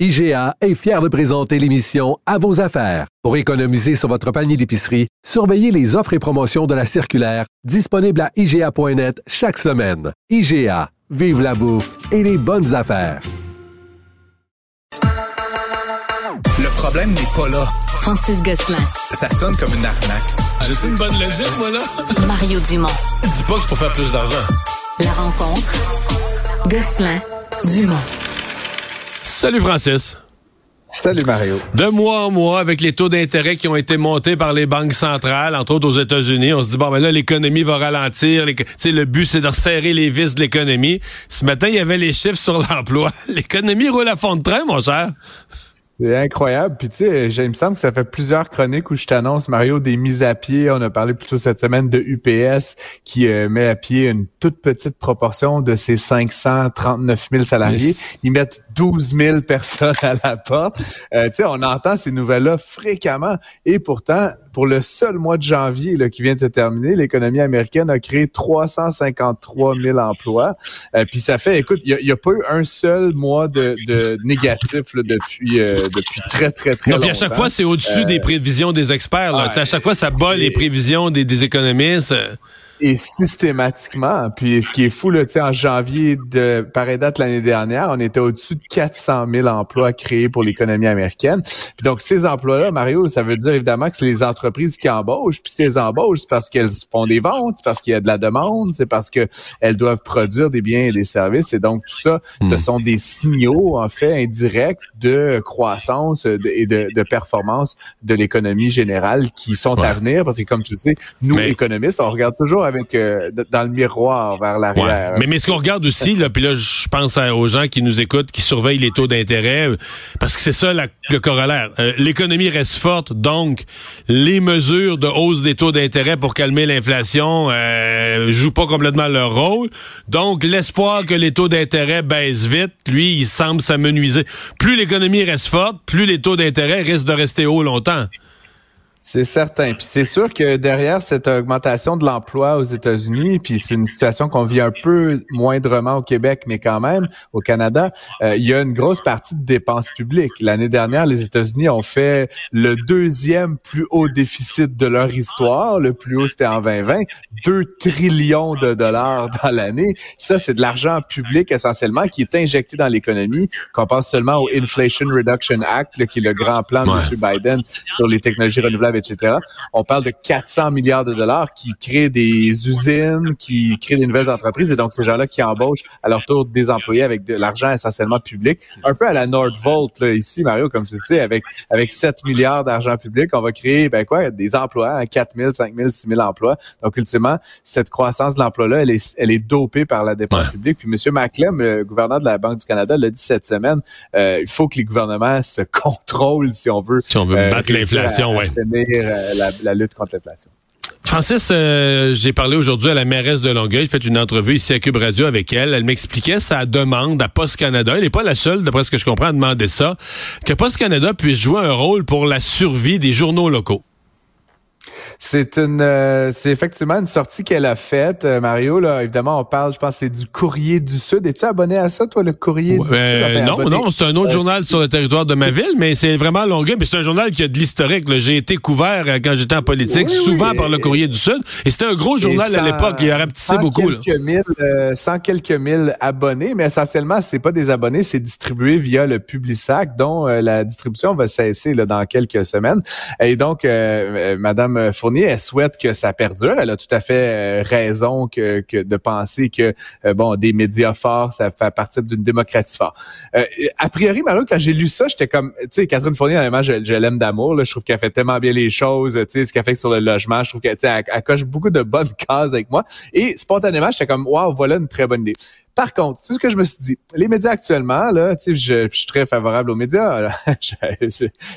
IGA est fier de présenter l'émission À vos affaires. Pour économiser sur votre panier d'épicerie, surveillez les offres et promotions de la circulaire disponible à IGA.net chaque semaine. IGA, vive la bouffe et les bonnes affaires. Le problème n'est pas là. Francis Gosselin. Ça sonne comme une arnaque. J'ai une bonne logique, voilà. Mario Dumont. Dis pas que c'est pour faire plus d'argent. La rencontre. Gosselin. Dumont. Salut Francis. Salut Mario. De mois en mois, avec les taux d'intérêt qui ont été montés par les banques centrales, entre autres aux États-Unis, on se dit, bon, ben là, l'économie va ralentir. le but, c'est de resserrer les vis de l'économie. Ce matin, il y avait les chiffres sur l'emploi. L'économie roule à fond de train, mon cher. C'est incroyable. Puis tu sais, il me semble que ça fait plusieurs chroniques où je t'annonce, Mario, des mises à pied. On a parlé plutôt cette semaine de UPS qui euh, met à pied une toute petite proportion de ses 539 000 salariés. Ils mettent 12 000 personnes à la porte. Euh, tu sais, on entend ces nouvelles-là fréquemment. Et pourtant, pour le seul mois de janvier là, qui vient de se terminer, l'économie américaine a créé 353 000 emplois. Euh, puis ça fait, écoute, il n'y a, pas eu un seul mois de, négatif là, depuis euh, depuis très très très longtemps. Puis à chaque fois, c'est au-dessus des prévisions des experts. Là. à chaque fois, ça bat les prévisions des, des économistes. Et systématiquement, puis ce qui est fou, là, en janvier de pareille date l'année dernière, on était au-dessus de 400 000 emplois créés pour l'économie américaine. Puis donc, ces emplois-là, Mario, ça veut dire évidemment que c'est les entreprises qui embauchent. Puis ces embauchent, c'est parce qu'elles font des ventes, c'est parce qu'il y a de la demande, c'est parce qu'elles doivent produire des biens et des services. Et donc, tout ça, ce hmm. sont des signaux, en fait, indirects de croissance et de, de performance de l'économie générale qui sont à venir. Parce que, comme tu le sais, nous, économistes, on regarde toujours avec euh, dans le miroir vers l'arrière. Mais, mais ce qu'on regarde aussi, là, puis là, je pense aux gens qui nous écoutent, qui surveillent les taux d'intérêt, parce que c'est ça le corollaire. Euh, l'économie reste forte, donc les mesures de hausse des taux d'intérêt pour calmer l'inflation euh, jouent pas complètement leur rôle. Donc l'espoir que les taux d'intérêt baissent vite, lui, il semble s'amenuiser. Plus l'économie reste forte, plus les taux d'intérêt risquent de rester hauts longtemps. C'est certain. Puis c'est sûr que derrière cette augmentation de l'emploi aux États-Unis, puis c'est une situation qu'on vit un peu moindrement au Québec, mais quand même au Canada, euh, il y a une grosse partie de dépenses publiques. L'année dernière, les États-Unis ont fait le deuxième plus haut déficit de leur histoire. Le plus haut, c'était en 2020. 2 trillions de dollars dans l'année. Ça, c'est de l'argent public essentiellement qui est injecté dans l'économie. Qu'on pense seulement au Inflation Reduction Act, qui est le grand plan de M. Biden sur les technologies renouvelables etc. On parle de 400 milliards de dollars qui créent des usines, qui créent des nouvelles entreprises, et donc ces gens-là qui embauchent à leur tour des employés avec de l'argent essentiellement public, un peu à la Nordvolt là, ici, Mario, comme tu sais, avec avec 7 milliards d'argent public, on va créer ben quoi, des emplois, 4 000, 5 000, 6 000 emplois. Donc ultimement, cette croissance de l'emploi-là, elle est elle est dopée par la dépense publique. Puis M. Maclem, le gouverneur de la Banque du Canada, l'a dit cette semaine, euh, il faut que les gouvernements se contrôlent si on veut. Si on veut battre euh, l'inflation, ouais. Euh, la, lutte contre l'inflation. Francis, euh, j'ai parlé aujourd'hui à la mairesse de Longueuil. J'ai fait une entrevue ici à Cube Radio avec elle. Elle m'expliquait sa demande à Post Canada. Elle n'est pas la seule, d'après ce que je comprends, à demander ça. Que Post Canada puisse jouer un rôle pour la survie des journaux locaux. C'est une, euh, c'est effectivement une sortie qu'elle a faite, euh, Mario. Là, évidemment, on parle, je pense, c'est du Courrier du Sud. Es-tu abonné à ça, toi, le Courrier du Sud? Ben, non, non, c'est un autre euh, journal sur le territoire de ma ville, mais c'est vraiment longueur. Mais c'est un journal qui a de l'historique. J'ai été couvert quand j'étais en politique, souvent par le Courrier du Sud, et c'était un gros journal à l'époque. Il a rapetissé beaucoup. Quelques Mille, sans quelques mille abonnés, mais essentiellement, c'est pas des abonnés, c'est distribué via le Publisac, dont la distribution va cesser là, dans quelques semaines. Et donc, Madame Fournier, elle souhaite que ça perdure. Elle a tout à fait euh, raison que, que de penser que euh, bon, des médias forts, ça fait partie d'une démocratie forte. Euh, a priori, Mario, quand j'ai lu ça, j'étais comme, tu sais, Catherine Fournier, honnêtement, je, l'aime d'amour. Je trouve qu'elle fait tellement bien les choses. Tu sais, ce qu'elle fait sur le logement, je trouve qu'elle elle, elle coche beaucoup de bonnes cases avec moi. Et spontanément, j'étais comme, waouh, voilà une très bonne idée. Par contre, c'est ce que je me suis dit. Les médias actuellement, là, tu sais, je, je suis très favorable aux médias.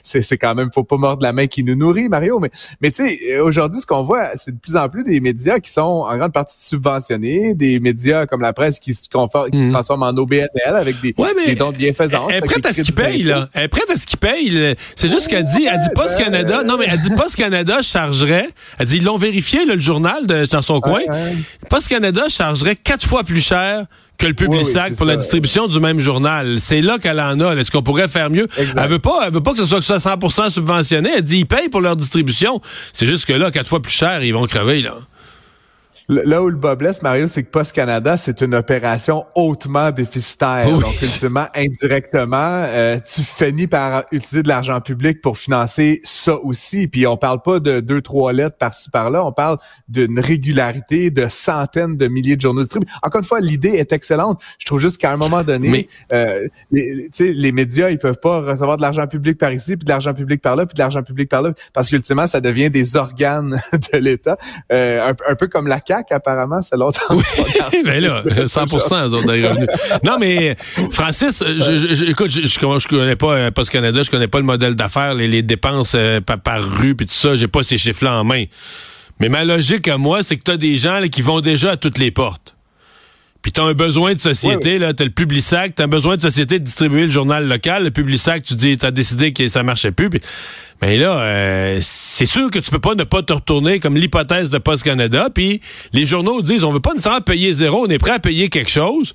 c'est quand même, faut pas mordre la main qui nous nourrit, Mario. Mais, mais tu sais, aujourd'hui, ce qu'on voit, c'est de plus en plus des médias qui sont en grande partie subventionnés, des médias comme la presse qui se confortent, qui se Mhm. transforment en OBNL avec des, Ouais, mais des dons de bienfaisance. Elle est prête à ce les qu'il paye, là. Elle est prête à ce qu'il paye. là. C'est juste qu'elle dit, elle dit Post ben, Canada. Non, mais elle dit Post Canada chargerait. Elle dit, ils l'ont vérifié, là, le journal de, dans son coin. Post Canada chargerait quatre fois plus cher que le Publisac Oui, oui, c'est pour la distribution du même journal. C'est là qu'elle en a. Est-ce qu'on pourrait faire mieux? Exact. Elle veut pas, elle veut pas que ce soit que ce soit 100% subventionné. Elle dit, ils payent pour leur distribution. C'est juste que là, quatre fois plus cher, ils vont crever, là. Là où le bas blesse, Mario, c'est que Post Canada, c'est une opération hautement déficitaire. Oui. Donc, ultimement, indirectement, euh, tu finis par utiliser de l'argent public pour financer ça aussi. Puis, on parle pas de deux, trois lettres par-ci, par-là. On parle d'une régularité de centaines de milliers de journaux distribués. Encore une fois, l'idée est excellente. Je trouve juste qu'à un moment donné, Mais- euh, les, tu sais, les médias, ils peuvent pas recevoir de l'argent public par ici, puis de l'argent public par là, puis de l'argent public par là, parce qu'ultimement, ça devient des organes de l'État. Euh, un, un peu comme la CAQ, apparemment, c'est l'autre. ben là, 100% eux autres des revenus. Non, mais Francis, je, écoute, je, je, je connais pas euh, Post Canada, je connais pas le modèle d'affaires, les, les dépenses euh, par, par rue puis tout ça, j'ai pas ces chiffres-là en main. Mais ma logique à moi, c'est que tu as des gens là, qui vont déjà à toutes les portes. Puis t'as un besoin de société, là, t'as le Publisac, t'as un besoin de société de distribuer le journal local. Le Publisac, tu dis, t'as décidé que ça marchait plus. Puis, mais là, euh, c'est sûr que tu peux pas ne pas te retourner comme l'hypothèse de Post Canada. Puis les journaux disent, on veut pas nécessairement payer zéro, on est prêt à payer quelque chose.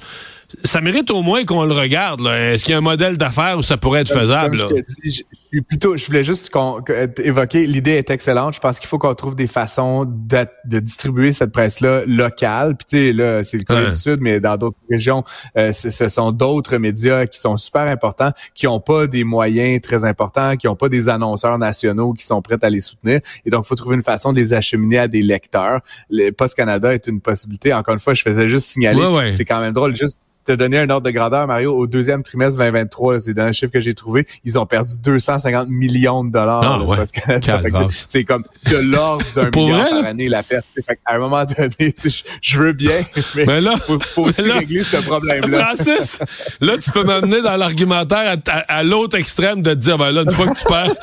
Ça mérite au moins qu'on le regarde. Est-ce qu'il y a un modèle d'affaires où ça pourrait être faisable? Comme là? je te dis, je, plutôt, je voulais juste qu'on, que- évoquer, l'idée est excellente. Je pense qu'il faut qu'on trouve des façons de, de distribuer cette presse-là locale. Puis tu sais, là, c'est le Corée Ouais. du Sud, mais dans d'autres régions, euh, ce sont d'autres médias qui sont super importants, qui ont pas des moyens très importants, qui ont pas des annonceurs nationaux qui sont prêts à les soutenir. Et donc, il faut trouver une façon de les acheminer à des lecteurs. Le Post Canada est une possibilité. Encore une fois, je faisais juste signaler. Ouais, ouais. C'est quand même drôle, juste te donner un ordre de grandeur, Mario, au deuxième trimestre 2023, là, c'est dans le chiffre que j'ai trouvé, ils ont perdu 250 millions de dollars. Ah, là, ouais. Que C'est comme de l'ordre d'un milliard par là? année la perte. Fait qu'à un moment donné, je veux bien, mais Mais là, faut, faut aussi là- régler ce problème-là. Francis, là, tu peux m'amener dans l'argumentaire à, à- à l'autre extrême de te dire, ben là, une fois que tu perds,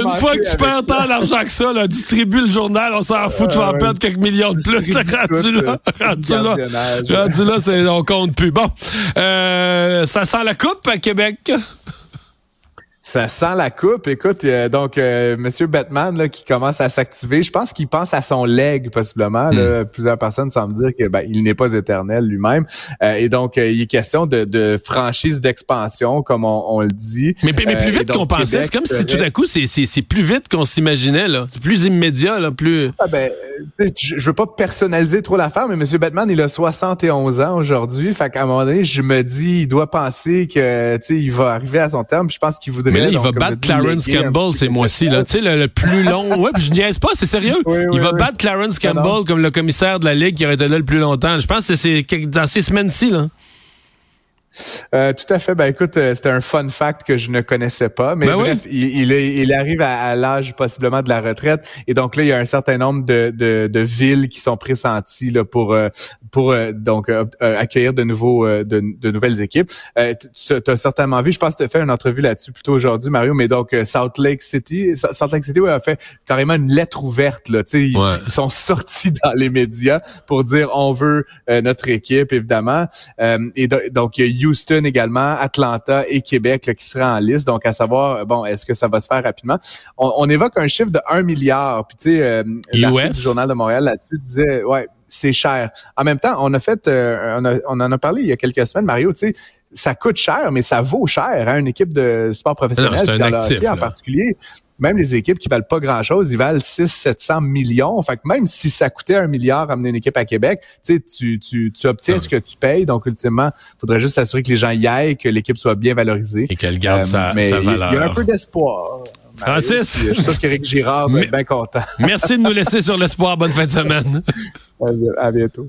une fois que tu perds tant d'argent que ça, là, distribue le journal, on s'en fout, tu vas en ouais. perdre quelques millions de plus. Là, rendu Tout, là, euh, rendu du là, rendu là, c'est, on compte plus. Bon, euh, ça sent la coupe à Québec. Ça sent la coupe. Écoute, euh, donc euh, Monsieur Batman là, qui commence à s'activer, je pense qu'il pense à son leg possiblement. Là. Plusieurs personnes semblent dire que ben, il n'est pas éternel lui-même. Euh, et donc euh, il est question de, de franchise d'expansion, comme on, on le dit. Mais, mais plus Euh, et vite qu'on pensait, c'est comme si serait- tout à coup, c'est, c'est, c'est plus vite qu'on s'imaginait, là. C'est plus immédiat, là, plus... Ah ben, euh, je je veux pas personnaliser trop l'affaire, mais Monsieur Batman, il a 71 ans aujourd'hui. Fait qu'à un moment donné, je me dis, il doit penser que, tu sais, il va arriver à son terme. puis Je pense qu'il voudrait. Là, il va battre Clarence Campbell ces mois-ci. Tu sais, le, le plus long. Ouais, puis je niaise pas, c'est sérieux. Oui, oui, il va oui. battre Clarence. Campbell comme le commissaire de la Ligue qui aurait été là le plus longtemps. Je pense que c'est dans ces semaines-ci, là. Euh, tout à fait. Ben écoute, euh, c'était un fun fact que je ne connaissais pas. Mais Ben bref, il, il, est- il arrive à, à l'âge possiblement de la retraite. Et donc là, il y a un certain nombre de, de, de villes qui sont pressenties là, pour, euh, pour euh, donc euh, accueillir de nouveaux de, de nouvelles équipes. Euh, tu as certainement vu, je pense que tu as fait une entrevue là-dessus plutôt aujourd'hui, Mario, mais donc euh, Salt Lake City, Sa- Salt Lake City ouais, a fait carrément une lettre ouverte. Là, ils, Ouais. ils sont sortis dans les médias pour dire on veut euh, notre équipe, évidemment. Euh, et do- donc, il y a Houston également, Atlanta et Québec là, qui seraient en liste. Donc, à savoir, bon, est-ce que ça va se faire rapidement? On, on évoque un chiffre de 1 milliard. Puis, tu sais, euh, du Journal de Montréal là-dessus disait, ouais, c'est cher. En même temps, on a fait, euh, on, a- on en a parlé il y a quelques semaines, Mario, tu sais, ça coûte cher, mais ça vaut cher à une équipe de sport professionnel, Non, c'est un actif, en particulier. Même les équipes qui valent pas grand-chose, ils valent 600-700 millions. Fait que même si ça coûtait un milliard amener une équipe à Québec, tu tu, obtiens Ah ce que tu payes. Donc, ultimement, faudrait juste s'assurer que les gens y aillent, que l'équipe soit bien valorisée. Et qu'elle garde Euh, sa, mais valeur. Il y a un peu d'espoir. Francis? Je suis sûr qu'Éric Girard va être bien content. Merci de nous laisser sur l'espoir. Bonne fin de semaine. À bientôt.